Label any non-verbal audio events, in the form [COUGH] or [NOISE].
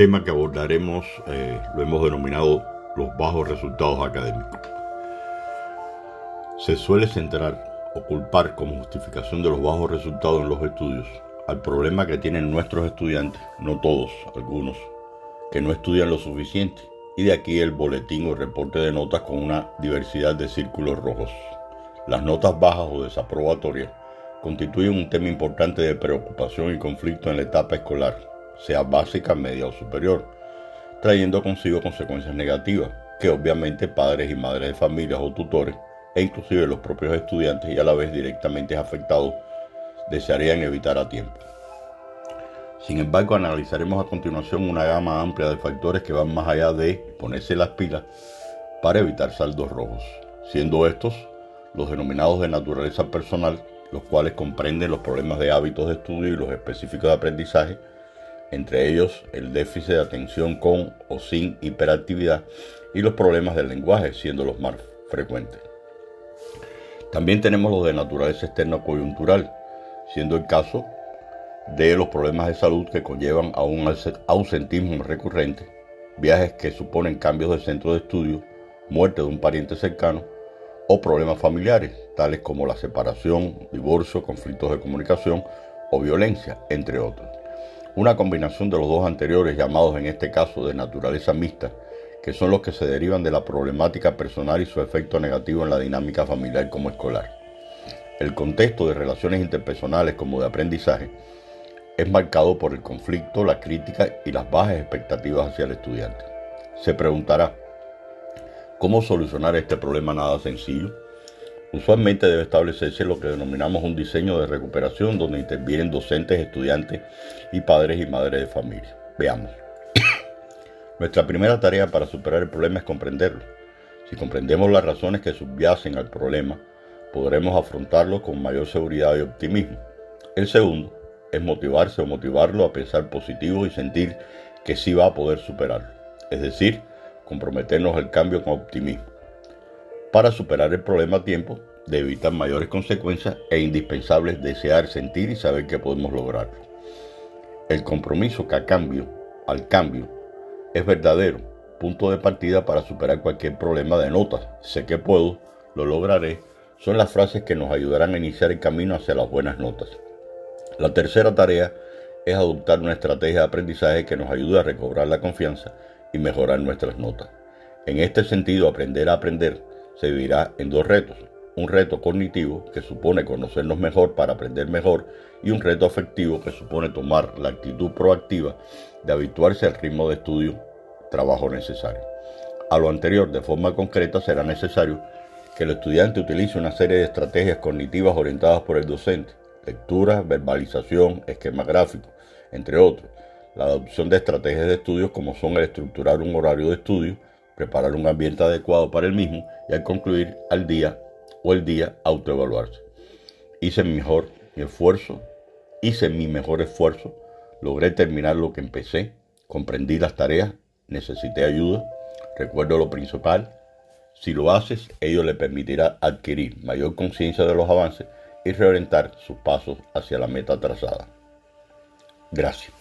tema que abordaremos eh, lo hemos denominado los bajos resultados académicos. Se suele centrar o culpar como justificación de los bajos resultados en los estudios al problema que tienen nuestros estudiantes, no todos, algunos, que no estudian lo suficiente, y de aquí el boletín o reporte de notas con una diversidad de círculos rojos. Las notas bajas o desaprobatorias constituyen un tema importante de preocupación y conflicto en la etapa escolar, sea básica, media o superior, trayendo consigo consecuencias negativas, que obviamente padres y madres de familias o tutores, e inclusive los propios estudiantes y a la vez directamente afectados, desearían evitar a tiempo. Sin embargo, analizaremos a continuación una gama amplia de factores que van más allá de ponerse las pilas para evitar saldos rojos, siendo estos los denominados de naturaleza personal, los cuales comprenden los problemas de hábitos de estudio y los específicos de aprendizaje, entre ellos el déficit de atención con o sin hiperactividad y los problemas del lenguaje, siendo los más frecuentes. También tenemos los de naturaleza externa coyuntural, siendo el caso de los problemas de salud que conllevan a un ausentismo recurrente, viajes que suponen cambios de centro de estudio, muerte de un pariente cercano o problemas familiares, tales como la separación, divorcio, conflictos de comunicación o violencia, entre otros. Una combinación de los dos anteriores, llamados en este caso de naturaleza mixta, que son los que se derivan de la problemática personal y su efecto negativo en la dinámica familiar como escolar. El contexto de relaciones interpersonales como de aprendizaje es marcado por el conflicto, la crítica y las bajas expectativas hacia el estudiante. Se preguntará, ¿cómo solucionar este problema nada sencillo? Usualmente debe establecerse lo que denominamos un diseño de recuperación donde intervienen docentes, estudiantes y padres y madres de familia. Veamos. [COUGHS] Nuestra primera tarea para superar el problema es comprenderlo. Si comprendemos las razones que subyacen al problema, podremos afrontarlo con mayor seguridad y optimismo. El segundo es motivarse o motivarlo a pensar positivo y sentir que sí va a poder superarlo. Es decir, comprometernos al cambio con optimismo. Para superar el problema a tiempo, de evitar mayores consecuencias e indispensables desear, sentir y saber que podemos lograrlo. El compromiso que a cambio, al cambio, es verdadero, punto de partida para superar cualquier problema de notas. Sé que puedo, lo lograré, son las frases que nos ayudarán a iniciar el camino hacia las buenas notas. La tercera tarea es adoptar una estrategia de aprendizaje que nos ayude a recobrar la confianza y mejorar nuestras notas. En este sentido, aprender a aprender se dividirá en dos retos. Un reto cognitivo que supone conocernos mejor para aprender mejor y un reto afectivo que supone tomar la actitud proactiva de habituarse al ritmo de estudio, trabajo necesario. A lo anterior, de forma concreta, será necesario que el estudiante utilice una serie de estrategias cognitivas orientadas por el docente lectura, verbalización, esquema gráfico, entre otros. La adopción de estrategias de estudios como son el estructurar un horario de estudio, preparar un ambiente adecuado para el mismo y al concluir al día o el día autoevaluarse. Hice mi mejor esfuerzo, hice mi mejor esfuerzo, logré terminar lo que empecé, comprendí las tareas, necesité ayuda, recuerdo lo principal. Si lo haces, ello le permitirá adquirir mayor conciencia de los avances y reorientar sus pasos hacia la meta trazada. Gracias.